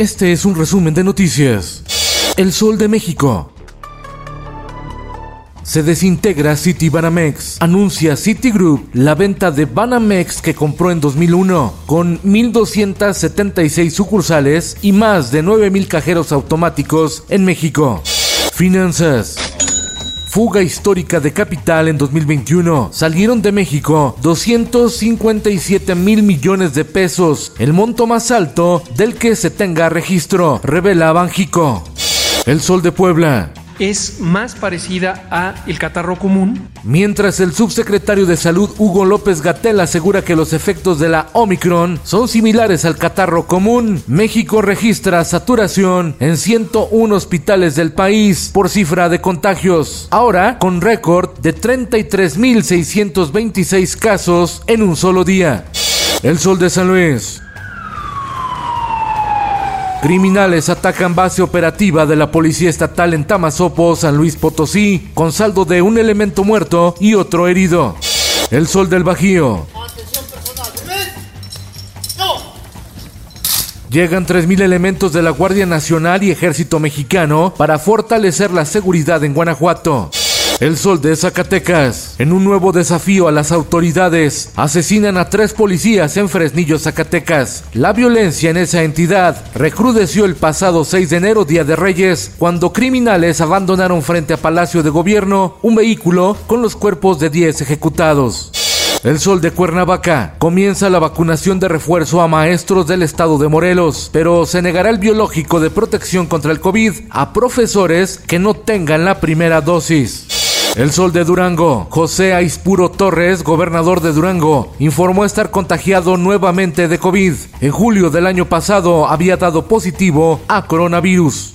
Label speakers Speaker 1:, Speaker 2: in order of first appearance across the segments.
Speaker 1: Este es un resumen de noticias. El Sol de México. Se desintegra City Banamex. Anuncia Citigroup la venta de Banamex que compró en 2001, con 1.276 sucursales y más de 9.000 cajeros automáticos en México. Finanzas. Fuga histórica de capital en 2021. Salieron de México 257 mil millones de pesos, el monto más alto del que se tenga registro, revela Banjico. El Sol de Puebla
Speaker 2: es más parecida a el catarro común.
Speaker 1: Mientras el subsecretario de Salud Hugo López Gatel asegura que los efectos de la Omicron son similares al catarro común, México registra saturación en 101 hospitales del país por cifra de contagios, ahora con récord de 33.626 casos en un solo día. El Sol de San Luis. Criminales atacan base operativa de la Policía Estatal en Tamazopo, San Luis Potosí, con saldo de un elemento muerto y otro herido. El Sol del Bajío. Llegan 3.000 elementos de la Guardia Nacional y Ejército Mexicano para fortalecer la seguridad en Guanajuato. El Sol de Zacatecas. En un nuevo desafío a las autoridades, asesinan a tres policías en Fresnillo, Zacatecas. La violencia en esa entidad recrudeció el pasado 6 de enero, Día de Reyes, cuando criminales abandonaron frente a Palacio de Gobierno un vehículo con los cuerpos de 10 ejecutados. El Sol de Cuernavaca. Comienza la vacunación de refuerzo a maestros del estado de Morelos, pero se negará el biológico de protección contra el COVID a profesores que no tengan la primera dosis. El Sol de Durango. José Aispuro Torres, gobernador de Durango, informó estar contagiado nuevamente de COVID. En julio del año pasado había dado positivo a coronavirus.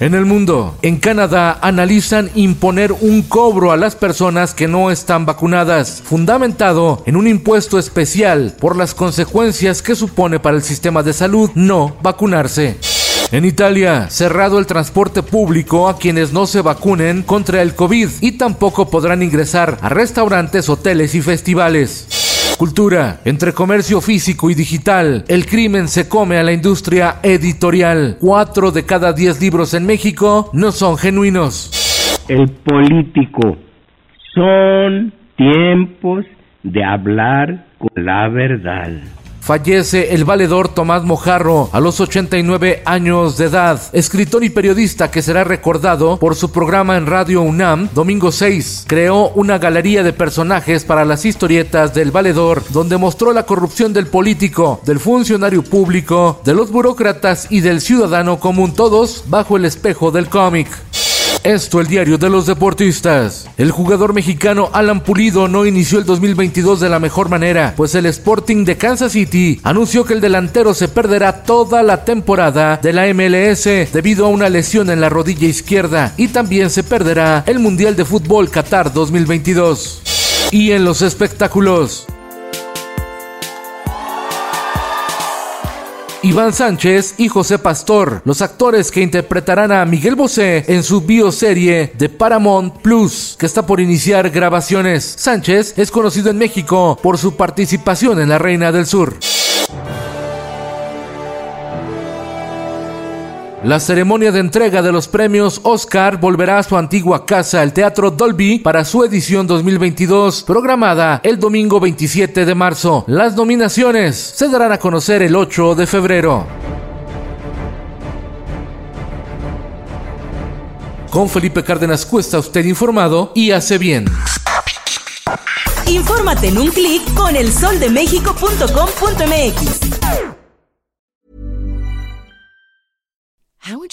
Speaker 1: En el mundo, en Canadá analizan imponer un cobro a las personas que no están vacunadas, fundamentado en un impuesto especial por las consecuencias que supone para el sistema de salud no vacunarse. En Italia, cerrado el transporte público a quienes no se vacunen contra el COVID y tampoco podrán ingresar a restaurantes, hoteles y festivales. Cultura. Entre comercio físico y digital, el crimen se come a la industria editorial. Cuatro de cada diez libros en México no son genuinos.
Speaker 3: El político. Son tiempos de hablar con la verdad.
Speaker 1: Fallece el valedor Tomás Mojarro a los 89 años de edad, escritor y periodista que será recordado por su programa en Radio UNAM, Domingo 6. Creó una galería de personajes para las historietas del valedor, donde mostró la corrupción del político, del funcionario público, de los burócratas y del ciudadano común, todos bajo el espejo del cómic. Esto el diario de los deportistas. El jugador mexicano Alan Pulido no inició el 2022 de la mejor manera, pues el Sporting de Kansas City anunció que el delantero se perderá toda la temporada de la MLS debido a una lesión en la rodilla izquierda y también se perderá el Mundial de Fútbol Qatar 2022. Y en los espectáculos, Iván Sánchez y José Pastor, los actores que interpretarán a Miguel Bosé en su bioserie de Paramount Plus, que está por iniciar grabaciones. Sánchez es conocido en México por su participación en La Reina del Sur. La ceremonia de entrega de los premios Oscar volverá a su antigua casa, el Teatro Dolby, para su edición 2022, programada el domingo 27 de marzo. Las nominaciones se darán a conocer el 8 de febrero. Con Felipe Cárdenas Cuesta usted informado y hace bien.
Speaker 4: Infórmate en un clic con elsoldemexico.com.mx.